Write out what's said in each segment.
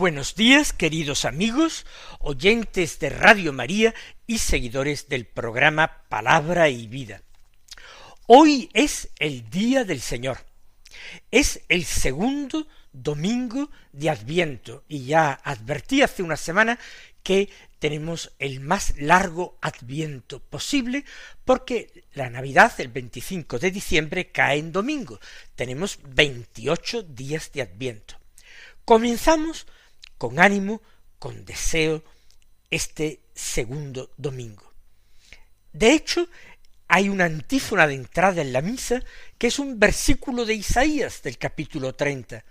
Buenos días, queridos amigos, oyentes de Radio María y seguidores del programa Palabra y Vida. Hoy es el Día del Señor. Es el segundo domingo de Adviento y ya advertí hace una semana que tenemos el más largo Adviento posible porque la Navidad, el 25 de diciembre, cae en domingo. Tenemos 28 días de Adviento. Comenzamos con ánimo, con deseo, este segundo domingo. De hecho, hay una antífona de entrada en la misa que es un versículo de Isaías del capítulo treinta.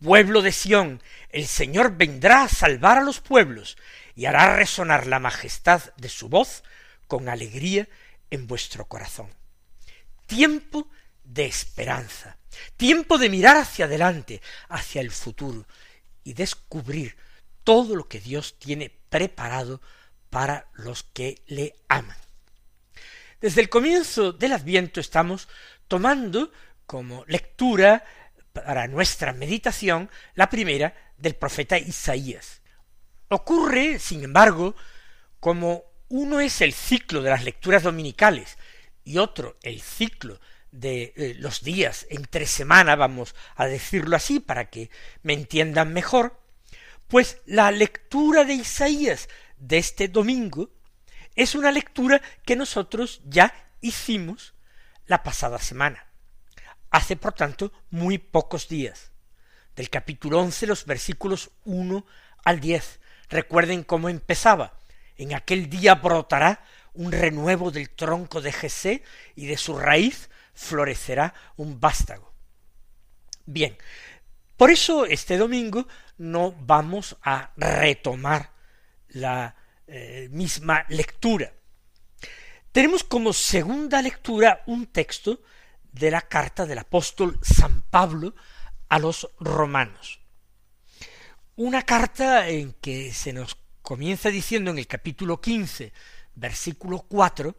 Pueblo de Sión, el Señor vendrá a salvar a los pueblos y hará resonar la majestad de su voz con alegría en vuestro corazón. Tiempo de esperanza, tiempo de mirar hacia adelante, hacia el futuro, y descubrir todo lo que Dios tiene preparado para los que le aman. Desde el comienzo del Adviento estamos tomando como lectura para nuestra meditación la primera del profeta Isaías. Ocurre, sin embargo, como uno es el ciclo de las lecturas dominicales y otro el ciclo de eh, los días entre semana, vamos a decirlo así, para que me entiendan mejor, pues la lectura de Isaías de este domingo es una lectura que nosotros ya hicimos la pasada semana, hace por tanto muy pocos días, del capítulo once los versículos uno al diez. Recuerden cómo empezaba. En aquel día brotará un renuevo del tronco de Jesé y de su raíz florecerá un vástago. Bien, por eso este domingo no vamos a retomar la eh, misma lectura. Tenemos como segunda lectura un texto de la carta del apóstol San Pablo a los romanos. Una carta en que se nos comienza diciendo en el capítulo quince, versículo cuatro,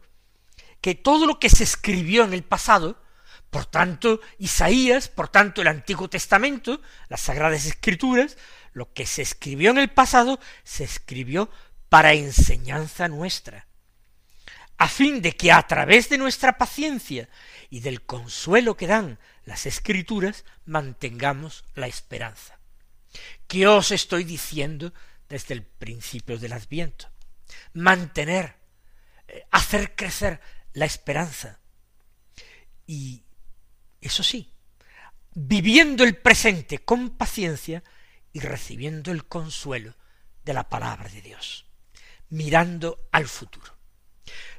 que todo lo que se escribió en el pasado, por tanto Isaías, por tanto el Antiguo Testamento, las Sagradas Escrituras, lo que se escribió en el pasado, se escribió para enseñanza nuestra, a fin de que a través de nuestra paciencia y del consuelo que dan las Escrituras, mantengamos la esperanza. ¿Qué os estoy diciendo desde el principio del Adviento? Mantener, eh, hacer crecer la esperanza. Y eso sí, viviendo el presente con paciencia y recibiendo el consuelo de la palabra de Dios, mirando al futuro.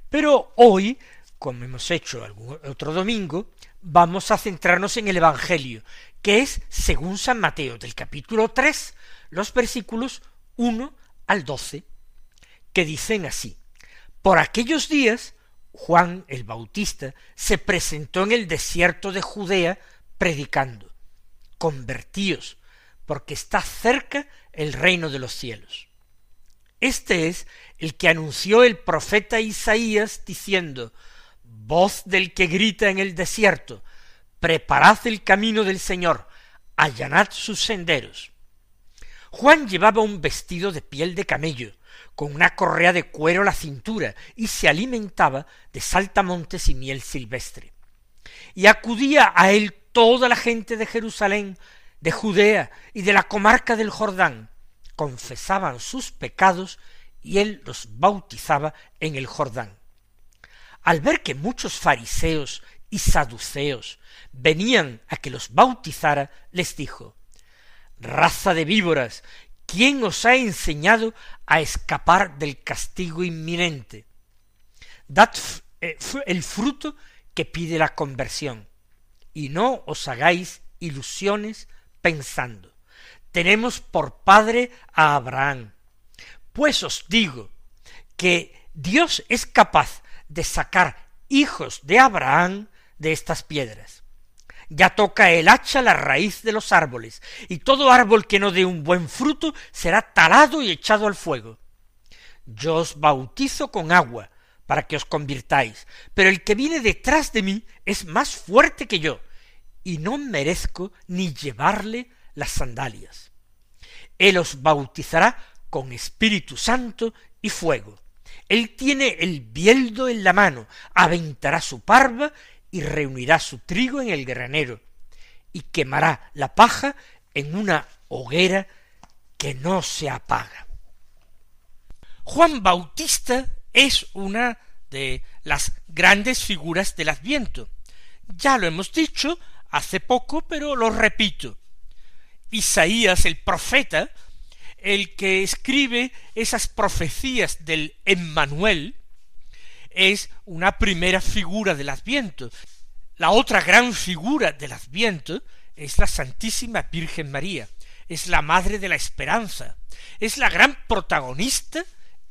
Pero hoy, como hemos hecho algún otro domingo, vamos a centrarnos en el Evangelio, que es, según San Mateo, del capítulo tres, los versículos uno al doce, que dicen así, por aquellos días Juan el Bautista se presentó en el desierto de Judea predicando, convertíos, porque está cerca el reino de los cielos. Este es el que anunció el profeta Isaías diciendo, voz del que grita en el desierto, preparad el camino del Señor, allanad sus senderos. Juan llevaba un vestido de piel de camello, con una correa de cuero a la cintura, y se alimentaba de saltamontes y miel silvestre. Y acudía a él toda la gente de Jerusalén, de Judea y de la comarca del Jordán, confesaban sus pecados y él los bautizaba en el Jordán. Al ver que muchos fariseos y saduceos venían a que los bautizara, les dijo, raza de víboras, ¿quién os ha enseñado a escapar del castigo inminente? Dad eh, el fruto que pide la conversión, y no os hagáis ilusiones pensando, tenemos por padre a Abraham. Pues os digo que Dios es capaz de sacar hijos de Abraham de estas piedras. Ya toca el hacha la raíz de los árboles, y todo árbol que no dé un buen fruto será talado y echado al fuego. Yo os bautizo con agua para que os convirtáis, pero el que viene detrás de mí es más fuerte que yo, y no merezco ni llevarle las sandalias. Él os bautizará con Espíritu Santo y fuego. Él tiene el bieldo en la mano, aventará su parva y reunirá su trigo en el granero, y quemará la paja en una hoguera que no se apaga. Juan Bautista es una de las grandes figuras del Adviento. Ya lo hemos dicho hace poco, pero lo repito. Isaías, el profeta, el que escribe esas profecías del Emmanuel, es una primera figura del Adviento. La otra gran figura del Adviento es la Santísima Virgen María, es la Madre de la Esperanza, es la gran protagonista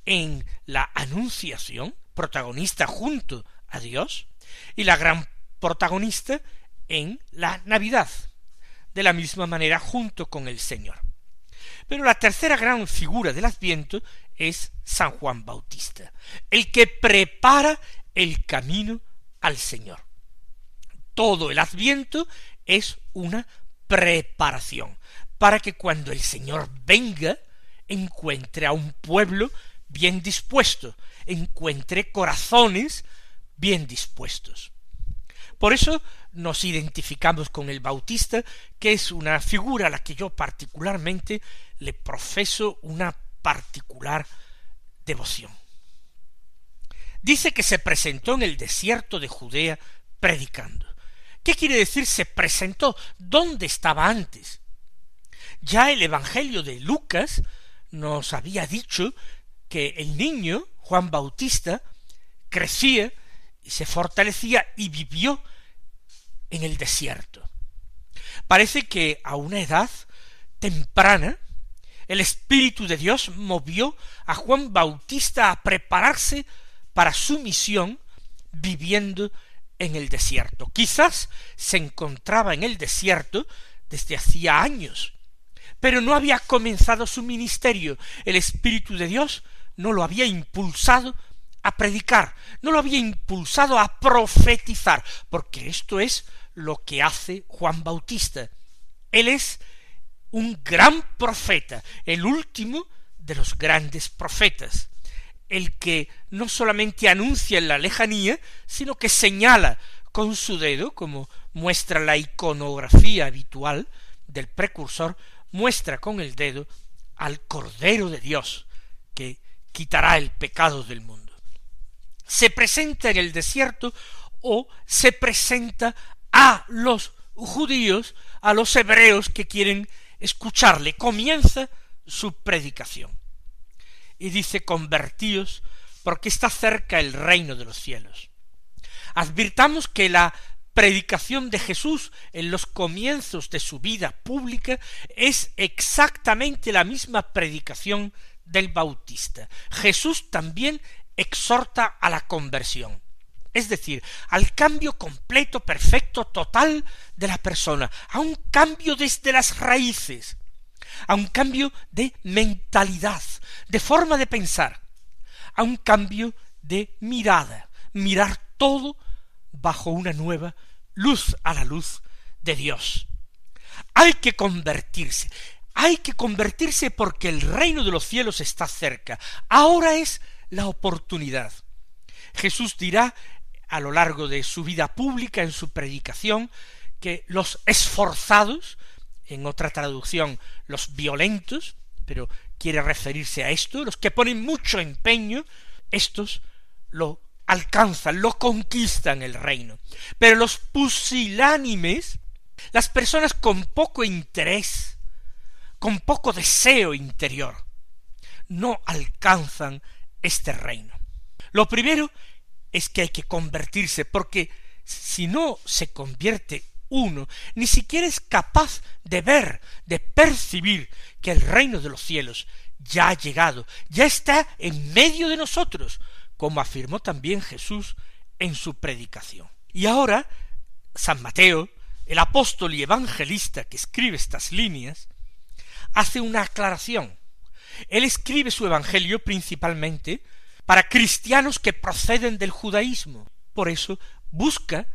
en la Anunciación, protagonista junto a Dios, y la gran protagonista en la Navidad, de la misma manera junto con el Señor. Pero la tercera gran figura del Adviento es San Juan Bautista, el que prepara el camino al Señor. Todo el Adviento es una preparación para que cuando el Señor venga encuentre a un pueblo bien dispuesto, encuentre corazones bien dispuestos. Por eso nos identificamos con el Bautista, que es una figura a la que yo particularmente le profeso una particular devoción. Dice que se presentó en el desierto de Judea predicando. ¿Qué quiere decir se presentó? ¿Dónde estaba antes? Ya el Evangelio de Lucas nos había dicho que el niño, Juan Bautista, crecía y se fortalecía y vivió en el desierto. Parece que a una edad temprana el Espíritu de Dios movió a Juan Bautista a prepararse para su misión viviendo en el desierto. Quizás se encontraba en el desierto desde hacía años, pero no había comenzado su ministerio. El Espíritu de Dios no lo había impulsado a predicar, no lo había impulsado a profetizar, porque esto es lo que hace Juan Bautista. Él es un gran profeta, el último de los grandes profetas, el que no solamente anuncia en la lejanía, sino que señala con su dedo, como muestra la iconografía habitual del precursor, muestra con el dedo al Cordero de Dios, que quitará el pecado del mundo. Se presenta en el desierto o se presenta a los judíos, a los hebreos que quieren escucharle. Comienza su predicación. Y dice, convertíos, porque está cerca el reino de los cielos. Advirtamos que la predicación de Jesús en los comienzos de su vida pública es exactamente la misma predicación del Bautista. Jesús también exhorta a la conversión es decir, al cambio completo, perfecto, total de la persona, a un cambio desde las raíces, a un cambio de mentalidad, de forma de pensar, a un cambio de mirada, mirar todo bajo una nueva luz a la luz de Dios. Hay que convertirse, hay que convertirse porque el reino de los cielos está cerca. Ahora es la oportunidad. Jesús dirá a lo largo de su vida pública, en su predicación, que los esforzados, en otra traducción los violentos, pero quiere referirse a esto, los que ponen mucho empeño, estos lo alcanzan, lo conquistan el reino. Pero los pusilánimes, las personas con poco interés, con poco deseo interior, no alcanzan este reino. Lo primero es que hay que convertirse, porque si no se convierte uno, ni siquiera es capaz de ver, de percibir que el reino de los cielos ya ha llegado, ya está en medio de nosotros, como afirmó también Jesús en su predicación. Y ahora, San Mateo, el apóstol y evangelista que escribe estas líneas, hace una aclaración. Él escribe su evangelio principalmente para cristianos que proceden del judaísmo. Por eso busca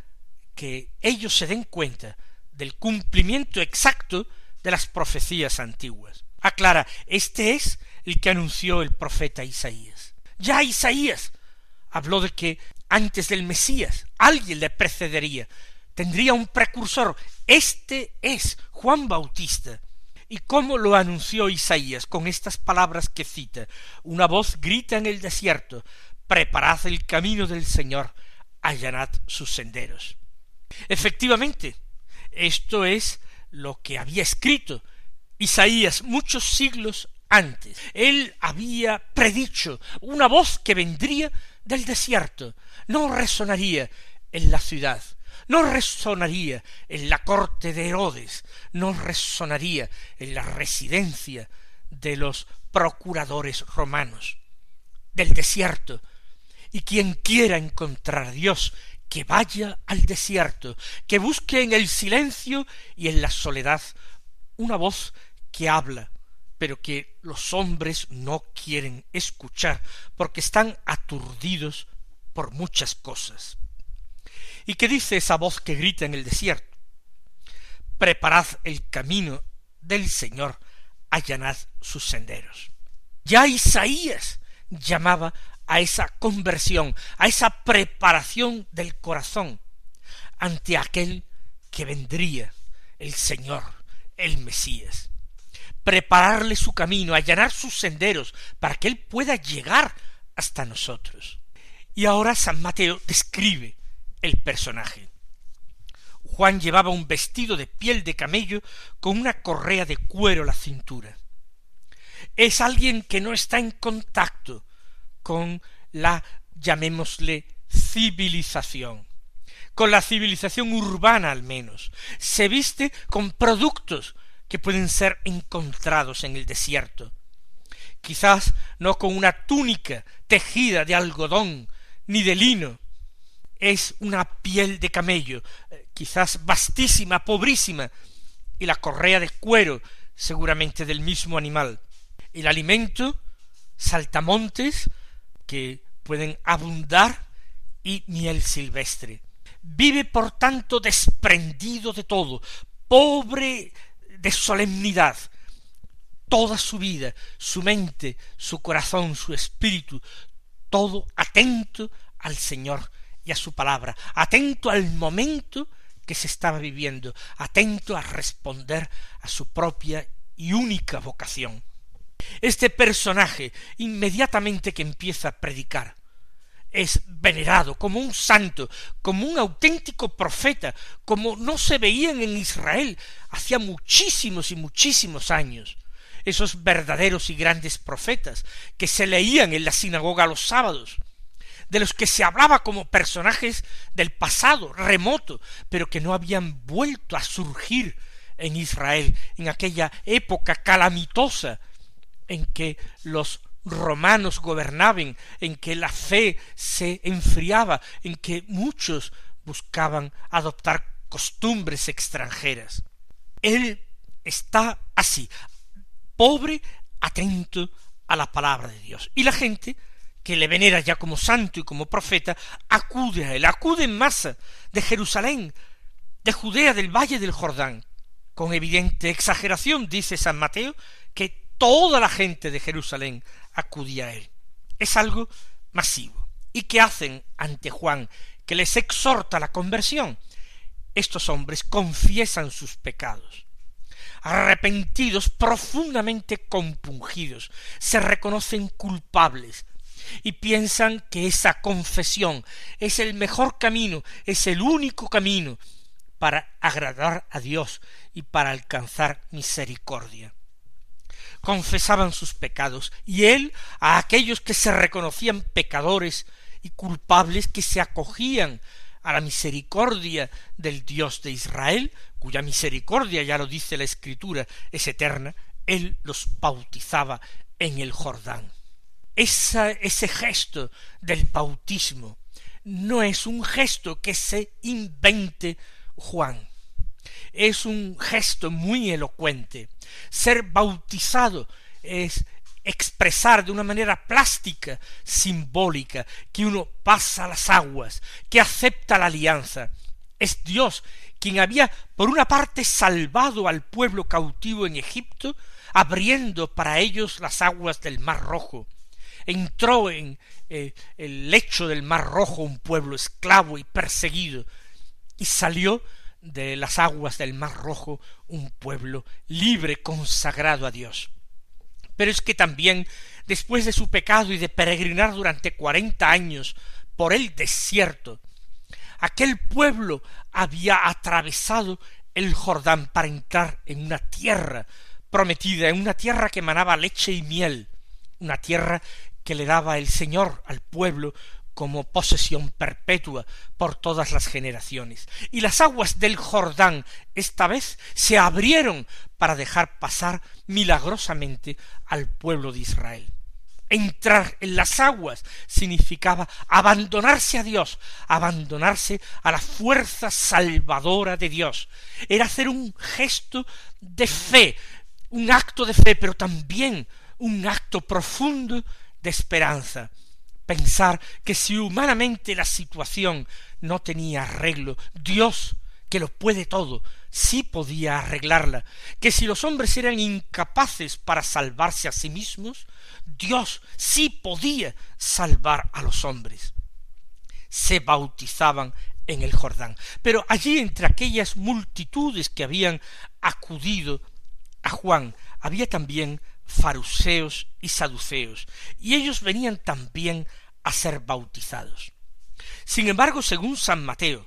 que ellos se den cuenta del cumplimiento exacto de las profecías antiguas. Aclara, este es el que anunció el profeta Isaías. Ya Isaías habló de que antes del Mesías alguien le precedería, tendría un precursor. Este es Juan Bautista. ¿Y cómo lo anunció Isaías con estas palabras que cita? Una voz grita en el desierto, preparad el camino del Señor, allanad sus senderos. Efectivamente, esto es lo que había escrito Isaías muchos siglos antes. Él había predicho una voz que vendría del desierto. No resonaría en la ciudad, no resonaría en la corte de Herodes, no resonaría en la residencia de los procuradores romanos. Del desierto. Y quien quiera encontrar a Dios que vaya al desierto, que busque en el silencio y en la soledad una voz que habla, pero que los hombres no quieren escuchar porque están aturdidos por muchas cosas. ¿Y qué dice esa voz que grita en el desierto? Preparad el camino del Señor, allanad sus senderos. Ya Isaías llamaba a esa conversión, a esa preparación del corazón ante aquel que vendría, el Señor, el Mesías. Prepararle su camino, allanar sus senderos, para que él pueda llegar hasta nosotros. Y ahora San Mateo describe el personaje. Juan llevaba un vestido de piel de camello con una correa de cuero a la cintura. Es alguien que no está en contacto con la, llamémosle, civilización, con la civilización urbana al menos. Se viste con productos que pueden ser encontrados en el desierto. Quizás no con una túnica tejida de algodón ni de lino. Es una piel de camello, eh, quizás vastísima, pobrísima, y la correa de cuero, seguramente del mismo animal. El alimento, saltamontes, que pueden abundar y miel silvestre. Vive por tanto desprendido de todo, pobre de solemnidad. Toda su vida, su mente, su corazón, su espíritu, todo atento al Señor a su palabra, atento al momento que se estaba viviendo, atento a responder a su propia y única vocación. Este personaje, inmediatamente que empieza a predicar, es venerado como un santo, como un auténtico profeta, como no se veían en Israel hacía muchísimos y muchísimos años. Esos verdaderos y grandes profetas que se leían en la sinagoga los sábados, de los que se hablaba como personajes del pasado remoto, pero que no habían vuelto a surgir en Israel en aquella época calamitosa en que los romanos gobernaban, en que la fe se enfriaba, en que muchos buscaban adoptar costumbres extranjeras. Él está así, pobre, atento a la palabra de Dios. Y la gente, que le venera ya como santo y como profeta, acude a él, acude en masa de Jerusalén, de Judea, del valle del Jordán. Con evidente exageración, dice San Mateo, que toda la gente de Jerusalén acudía a él. Es algo masivo. ¿Y qué hacen ante Juan, que les exhorta la conversión? Estos hombres confiesan sus pecados. Arrepentidos, profundamente compungidos, se reconocen culpables y piensan que esa confesión es el mejor camino, es el único camino para agradar a Dios y para alcanzar misericordia confesaban sus pecados, y él a aquellos que se reconocían pecadores y culpables que se acogían a la misericordia del Dios de Israel, cuya misericordia, ya lo dice la Escritura, es eterna, él los bautizaba en el Jordán. Ese gesto del bautismo no es un gesto que se invente Juan, es un gesto muy elocuente. Ser bautizado es expresar de una manera plástica, simbólica, que uno pasa las aguas, que acepta la alianza. Es Dios quien había, por una parte, salvado al pueblo cautivo en Egipto, abriendo para ellos las aguas del Mar Rojo. Entró en eh, el lecho del Mar Rojo un pueblo esclavo y perseguido, y salió de las aguas del Mar Rojo un pueblo libre, consagrado a Dios. Pero es que también después de su pecado y de peregrinar durante cuarenta años por el desierto, aquel pueblo había atravesado el Jordán para entrar en una tierra prometida, en una tierra que manaba leche y miel, una tierra que le daba el Señor al pueblo como posesión perpetua por todas las generaciones. Y las aguas del Jordán esta vez se abrieron para dejar pasar milagrosamente al pueblo de Israel. Entrar en las aguas significaba abandonarse a Dios, abandonarse a la fuerza salvadora de Dios. Era hacer un gesto de fe, un acto de fe, pero también un acto profundo de esperanza pensar que si humanamente la situación no tenía arreglo, Dios, que lo puede todo, sí podía arreglarla, que si los hombres eran incapaces para salvarse a sí mismos, Dios sí podía salvar a los hombres. Se bautizaban en el Jordán. Pero allí entre aquellas multitudes que habían acudido a Juan, había también fariseos y saduceos, y ellos venían también a ser bautizados. Sin embargo, según San Mateo,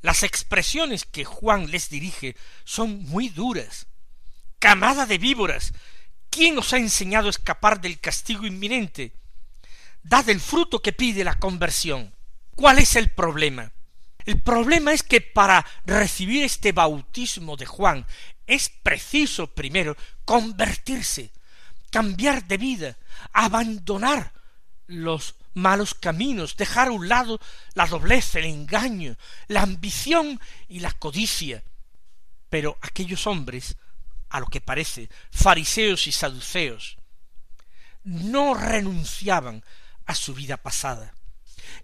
las expresiones que Juan les dirige son muy duras. Camada de víboras, ¿quién os ha enseñado a escapar del castigo inminente? Dad el fruto que pide la conversión. ¿Cuál es el problema? El problema es que para recibir este bautismo de Juan es preciso primero convertirse, cambiar de vida, abandonar los malos caminos, dejar a un lado la doblez, el engaño, la ambición y la codicia. Pero aquellos hombres, a lo que parece, fariseos y saduceos, no renunciaban a su vida pasada.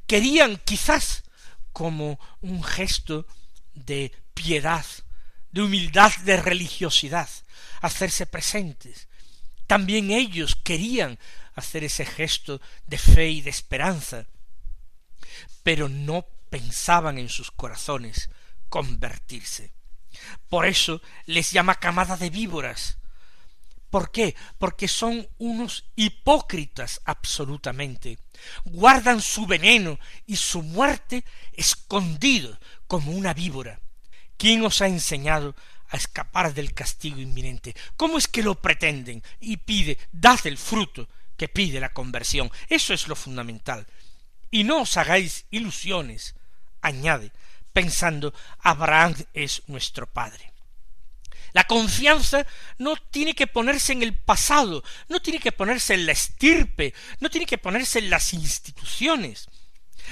Querían quizás como un gesto de piedad, de humildad, de religiosidad, hacerse presentes. También ellos querían hacer ese gesto de fe y de esperanza, pero no pensaban en sus corazones convertirse. Por eso les llama camada de víboras. ¿Por qué? Porque son unos hipócritas absolutamente. Guardan su veneno y su muerte escondido como una víbora. ¿Quién os ha enseñado a escapar del castigo inminente? ¿Cómo es que lo pretenden? Y pide, dad el fruto que pide la conversión. Eso es lo fundamental. Y no os hagáis ilusiones, añade, pensando Abraham es nuestro Padre. La confianza no tiene que ponerse en el pasado, no tiene que ponerse en la estirpe, no tiene que ponerse en las instituciones.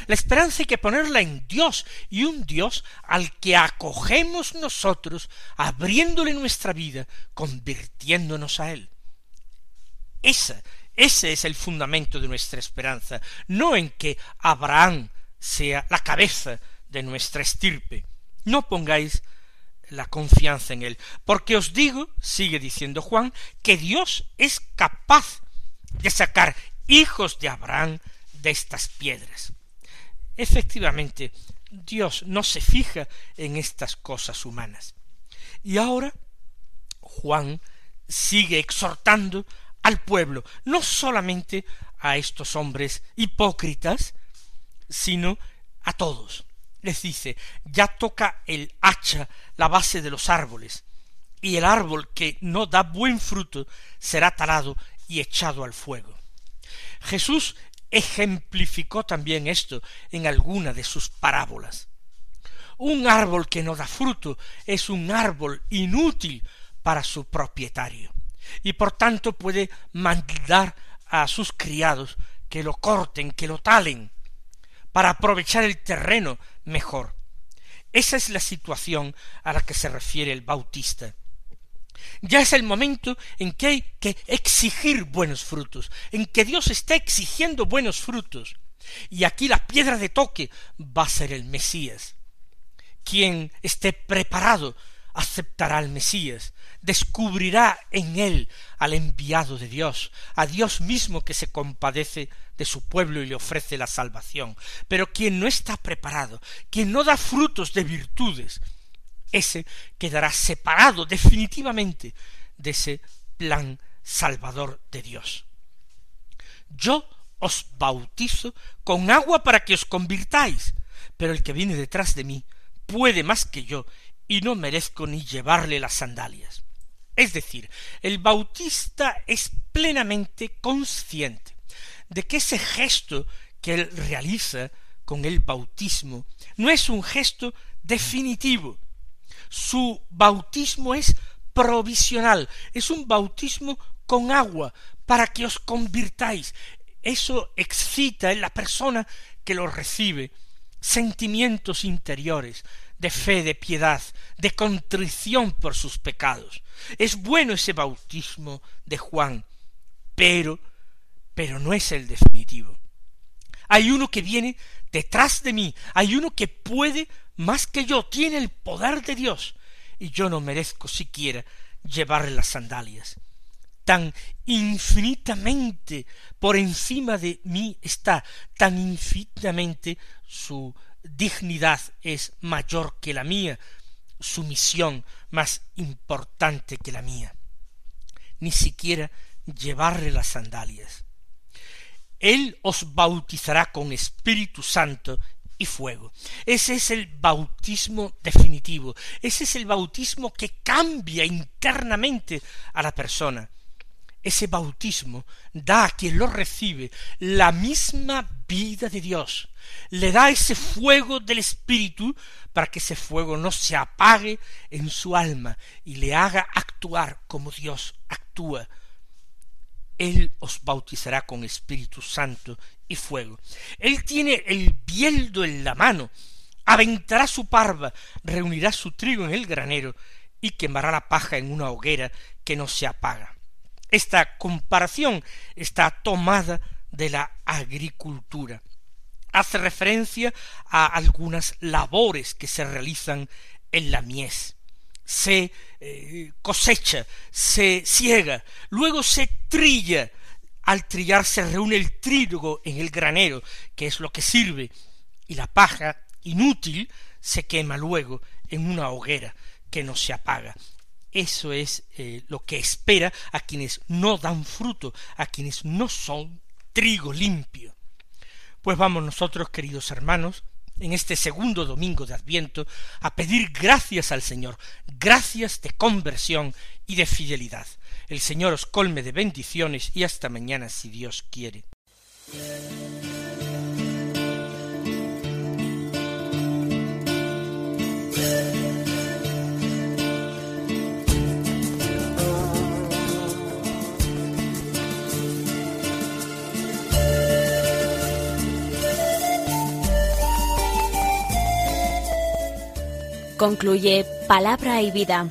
La esperanza hay que ponerla en Dios y un Dios al que acogemos nosotros, abriéndole nuestra vida, convirtiéndonos a Él. Esa ese es el fundamento de nuestra esperanza, no en que Abraham sea la cabeza de nuestra estirpe. No pongáis la confianza en él, porque os digo, sigue diciendo Juan, que Dios es capaz de sacar hijos de Abraham de estas piedras. Efectivamente, Dios no se fija en estas cosas humanas. Y ahora Juan sigue exhortando al pueblo, no solamente a estos hombres hipócritas, sino a todos. Les dice, ya toca el hacha la base de los árboles, y el árbol que no da buen fruto será talado y echado al fuego. Jesús ejemplificó también esto en alguna de sus parábolas. Un árbol que no da fruto es un árbol inútil para su propietario y por tanto puede mandar a sus criados que lo corten, que lo talen, para aprovechar el terreno mejor. Esa es la situación a la que se refiere el bautista. Ya es el momento en que hay que exigir buenos frutos, en que Dios está exigiendo buenos frutos. Y aquí la piedra de toque va a ser el Mesías. Quien esté preparado aceptará al Mesías, descubrirá en él al enviado de Dios, a Dios mismo que se compadece de su pueblo y le ofrece la salvación. Pero quien no está preparado, quien no da frutos de virtudes, ese quedará separado definitivamente de ese plan salvador de Dios. Yo os bautizo con agua para que os convirtáis, pero el que viene detrás de mí puede más que yo y no merezco ni llevarle las sandalias. Es decir, el bautista es plenamente consciente de que ese gesto que él realiza con el bautismo no es un gesto definitivo. Su bautismo es provisional, es un bautismo con agua para que os convirtáis. Eso excita en la persona que lo recibe sentimientos interiores de fe, de piedad, de contrición por sus pecados. Es bueno ese bautismo de Juan, pero, pero no es el definitivo. Hay uno que viene detrás de mí, hay uno que puede más que yo, tiene el poder de Dios, y yo no merezco siquiera llevarle las sandalias. Tan infinitamente por encima de mí está, tan infinitamente su dignidad es mayor que la mía, su misión más importante que la mía. Ni siquiera llevarle las sandalias. Él os bautizará con Espíritu Santo y fuego. Ese es el bautismo definitivo. Ese es el bautismo que cambia internamente a la persona ese bautismo da a quien lo recibe la misma vida de Dios, le da ese fuego del Espíritu para que ese fuego no se apague en su alma y le haga actuar como Dios actúa. Él os bautizará con Espíritu Santo y fuego. Él tiene el bieldo en la mano, aventará su parva, reunirá su trigo en el granero y quemará la paja en una hoguera que no se apaga. Esta comparación está tomada de la agricultura. Hace referencia a algunas labores que se realizan en la mies. Se eh, cosecha, se ciega, luego se trilla. Al trillar se reúne el trigo en el granero, que es lo que sirve, y la paja inútil se quema luego en una hoguera que no se apaga. Eso es eh, lo que espera a quienes no dan fruto, a quienes no son trigo limpio. Pues vamos nosotros, queridos hermanos, en este segundo domingo de Adviento, a pedir gracias al Señor, gracias de conversión y de fidelidad. El Señor os colme de bendiciones y hasta mañana si Dios quiere. Concluye Palabra y Vida,